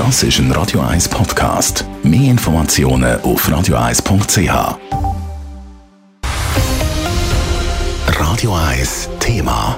Das ist ein Radio 1 Podcast. Mehr Informationen auf radio1.ch. Radio 1 Thema.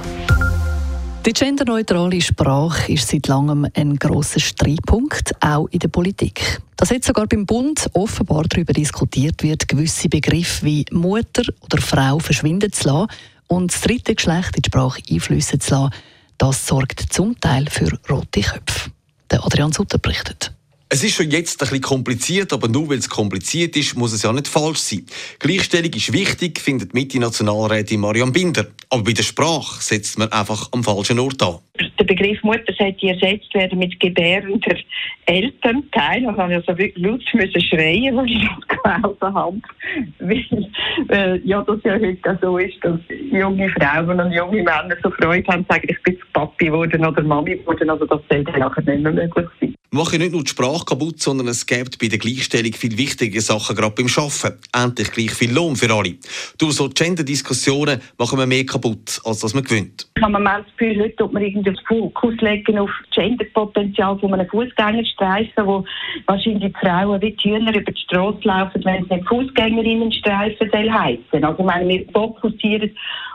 Die genderneutrale Sprache ist seit langem ein grosser Streitpunkt, auch in der Politik. Dass jetzt sogar beim Bund offenbar darüber diskutiert wird, gewisse Begriffe wie Mutter oder Frau verschwinden zu lassen und das dritte Geschlecht in die Sprache einflüssen zu lassen, das sorgt zum Teil für rote Köpfe. Der Adrian Sutter berichtet. Es ist schon jetzt ein bisschen kompliziert, aber nur weil es kompliziert ist, muss es ja nicht falsch sein. Gleichstellung ist wichtig, findet Mitte-Nationalrätin Marian Binder. Aber bei der Sprache setzt man einfach am falschen Ort an. Der Begriff Mutter sollte ersetzt werden mit gebärender Elternteil. Also ich also wirklich laut müssen schreien, als ich das gelesen habe. Weil äh, ja, das ja heute so ist, dass junge Frauen und junge Männer so Freude haben, sagen, ich bin Papi geworden oder Mami geworden. Also das sollte nachher nicht mehr möglich sein. Wir machen nicht nur die Sprache kaputt, sondern es gibt bei der Gleichstellung viel wichtige Sachen, gerade beim Arbeiten. Endlich gleich viel Lohn für alle. Durch so Gender-Diskussionen machen wir mehr kaputt, als dass man gewinnt. Ich habe das Gefühl, heute tut man irgendwie Fokus legen auf das Genderpotenzial von einem Fußgängerstreifen, wo wahrscheinlich Frauen wie Hühner über die Straße laufen, wenn es nicht Fußgängerinnenstreifen soll heißen. Also meine, wir fokussieren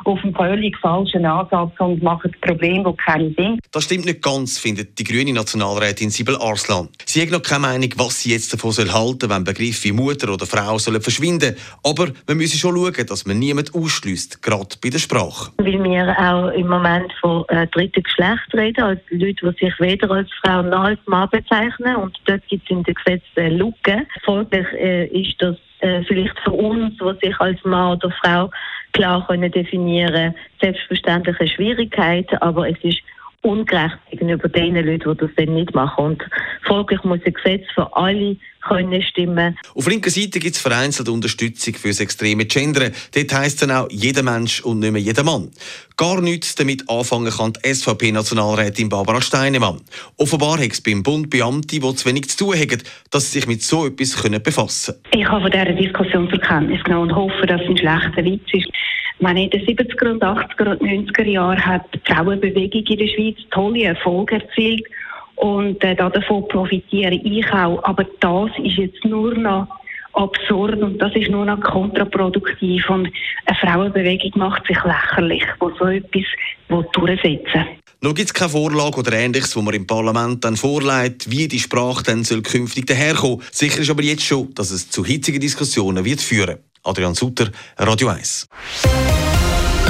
auf einen völlig falschen Ansatz und machen Probleme, die keine sind. Das stimmt nicht ganz, findet die grüne Nationalrätin Sibel Arslan. Sie hat noch keine Meinung, was sie jetzt davon soll halten wenn Begriffe wie Mutter oder Frau sollen verschwinden Aber wir müssen schon schauen, dass man niemand ausschließt, gerade bei der Sprache. Weil wir auch im Moment von äh, dritten Geschlecht reden, also Leute, die sich weder als Frau noch als Mann bezeichnen. Und dort gibt es in den Gesetzen Lücken. Folglich äh, ist das äh, vielleicht für uns, die sich als Mann oder Frau klar können definieren, selbstverständlich eine Schwierigkeit, aber es ist ungerecht gegenüber den Leuten, die das dann nicht machen. Und folglich muss ein Gesetz für alle können stimmen. Auf linker Seite gibt es vereinzelt Unterstützung für das extreme Gendern. Dort heisst dann auch jeder Mensch und nicht mehr jeder Mann. Gar nichts damit anfangen kann die SVP-Nationalrätin Barbara Steinemann. Offenbar hat es beim Bund Beamte, die zu wenig zu tun haben, dass sie sich mit so etwas befassen können. Ich habe von dieser Diskussion zur Kenntnis genommen und hoffe, dass es ein schlechter Witz ist. Meine, in den 70er und 80er und 90er Jahren hat die Frauenbewegung in der Schweiz tolle Erfolge erzielt und äh, davon profitiere ich auch. Aber das ist jetzt nur noch absurd und das ist nur noch kontraproduktiv und eine Frauenbewegung macht sich lächerlich, wo so etwas durchsetzen noch gibt es keine Vorlage oder Ähnliches, wo man im Parlament dann vorlegt, wie die Sprache dann soll künftig daherkommen. Sicher ist aber jetzt schon, dass es zu hitzigen Diskussionen wird führen. Adrian Sutter, Radio 1.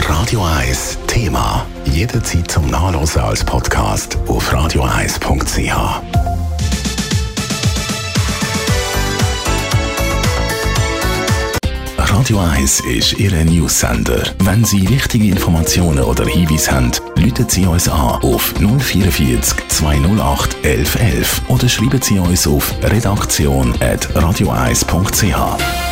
Radio 1 Thema. Jederzeit zum Nachlesen als Podcast auf radio1.ch. Radio 1 ist Ihre Newsender. Wenn Sie wichtige Informationen oder Hinweise haben, rufen Sie uns an auf 044 208 1111 oder schreiben Sie uns auf redaktion.radio1.ch.